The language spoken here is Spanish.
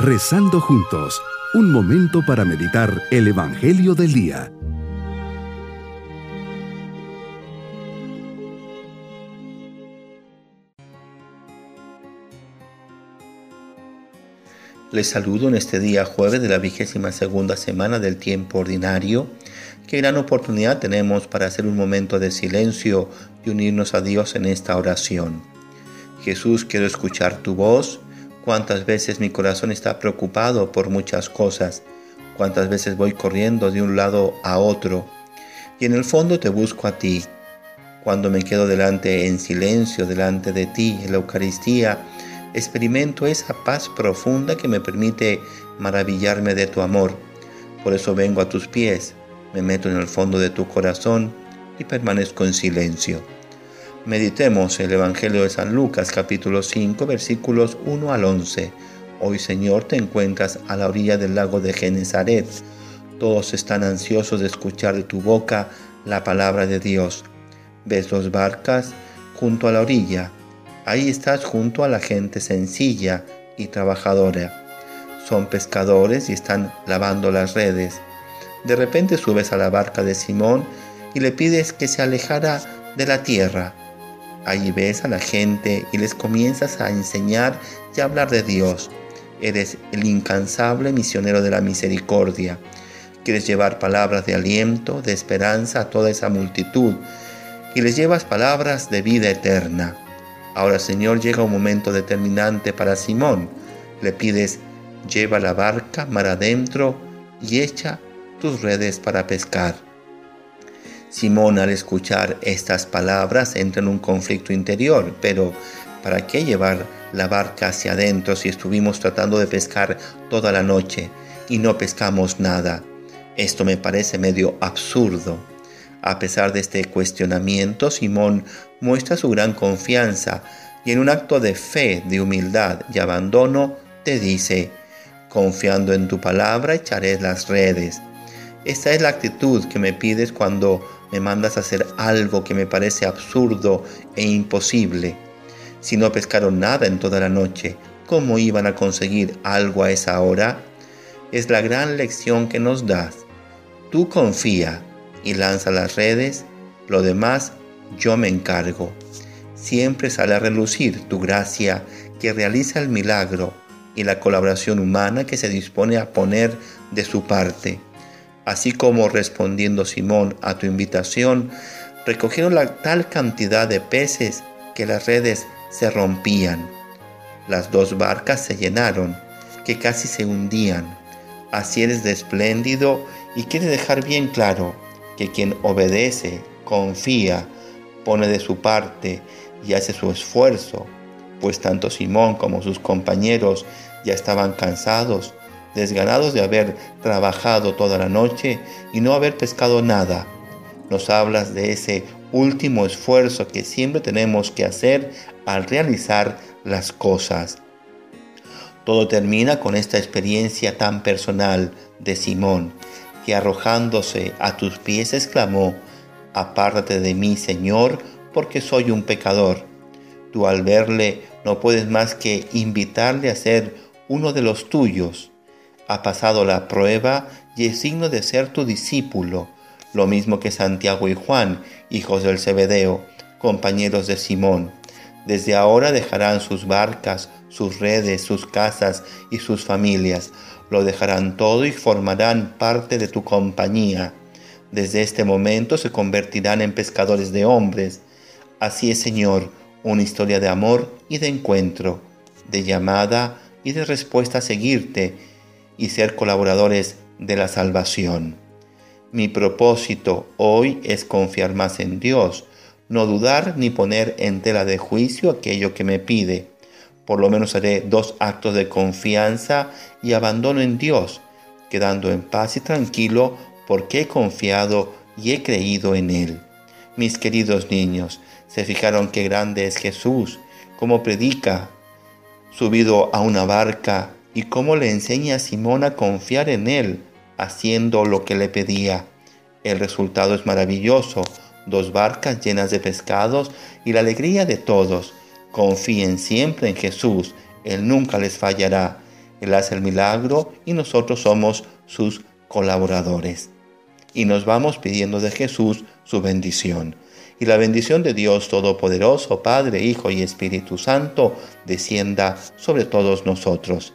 Rezando juntos, un momento para meditar el Evangelio del Día. Les saludo en este día jueves de la vigésima segunda semana del tiempo ordinario. Qué gran oportunidad tenemos para hacer un momento de silencio y unirnos a Dios en esta oración. Jesús, quiero escuchar tu voz cuántas veces mi corazón está preocupado por muchas cosas, cuántas veces voy corriendo de un lado a otro, y en el fondo te busco a ti. Cuando me quedo delante en silencio, delante de ti, en la Eucaristía, experimento esa paz profunda que me permite maravillarme de tu amor. Por eso vengo a tus pies, me meto en el fondo de tu corazón y permanezco en silencio. Meditemos el Evangelio de San Lucas capítulo 5 versículos 1 al 11. Hoy Señor te encuentras a la orilla del lago de Genezaret. Todos están ansiosos de escuchar de tu boca la palabra de Dios. Ves dos barcas junto a la orilla. Ahí estás junto a la gente sencilla y trabajadora. Son pescadores y están lavando las redes. De repente subes a la barca de Simón y le pides que se alejara de la tierra Allí ves a la gente y les comienzas a enseñar y a hablar de Dios. Eres el incansable misionero de la misericordia. Quieres llevar palabras de aliento, de esperanza a toda esa multitud y les llevas palabras de vida eterna. Ahora, Señor, llega un momento determinante para Simón. Le pides, lleva la barca mar adentro y echa tus redes para pescar. Simón al escuchar estas palabras entra en un conflicto interior, pero ¿para qué llevar la barca hacia adentro si estuvimos tratando de pescar toda la noche y no pescamos nada? Esto me parece medio absurdo. A pesar de este cuestionamiento, Simón muestra su gran confianza y en un acto de fe, de humildad y abandono, te dice, confiando en tu palabra echaré las redes. Esta es la actitud que me pides cuando me mandas a hacer algo que me parece absurdo e imposible. Si no pescaron nada en toda la noche, ¿cómo iban a conseguir algo a esa hora? Es la gran lección que nos das. Tú confía y lanza las redes, lo demás yo me encargo. Siempre sale a relucir tu gracia que realiza el milagro y la colaboración humana que se dispone a poner de su parte así como respondiendo Simón a tu invitación, recogieron la tal cantidad de peces que las redes se rompían. Las dos barcas se llenaron, que casi se hundían. Así eres de espléndido y quiere dejar bien claro que quien obedece, confía, pone de su parte y hace su esfuerzo, pues tanto Simón como sus compañeros ya estaban cansados desganados de haber trabajado toda la noche y no haber pescado nada. Nos hablas de ese último esfuerzo que siempre tenemos que hacer al realizar las cosas. Todo termina con esta experiencia tan personal de Simón, que arrojándose a tus pies exclamó, Apártate de mí, Señor, porque soy un pecador. Tú al verle no puedes más que invitarle a ser uno de los tuyos ha pasado la prueba y es signo de ser tu discípulo, lo mismo que Santiago y Juan, hijos del Zebedeo, compañeros de Simón. Desde ahora dejarán sus barcas, sus redes, sus casas y sus familias. Lo dejarán todo y formarán parte de tu compañía. Desde este momento se convertirán en pescadores de hombres. Así es, Señor, una historia de amor y de encuentro, de llamada y de respuesta a seguirte y ser colaboradores de la salvación. Mi propósito hoy es confiar más en Dios, no dudar ni poner en tela de juicio aquello que me pide. Por lo menos haré dos actos de confianza y abandono en Dios, quedando en paz y tranquilo porque he confiado y he creído en Él. Mis queridos niños, se fijaron qué grande es Jesús, cómo predica, subido a una barca y cómo le enseña a Simón a confiar en él, haciendo lo que le pedía. El resultado es maravilloso, dos barcas llenas de pescados y la alegría de todos. Confíen siempre en Jesús, Él nunca les fallará. Él hace el milagro y nosotros somos sus colaboradores. Y nos vamos pidiendo de Jesús su bendición. Y la bendición de Dios Todopoderoso, Padre, Hijo y Espíritu Santo, descienda sobre todos nosotros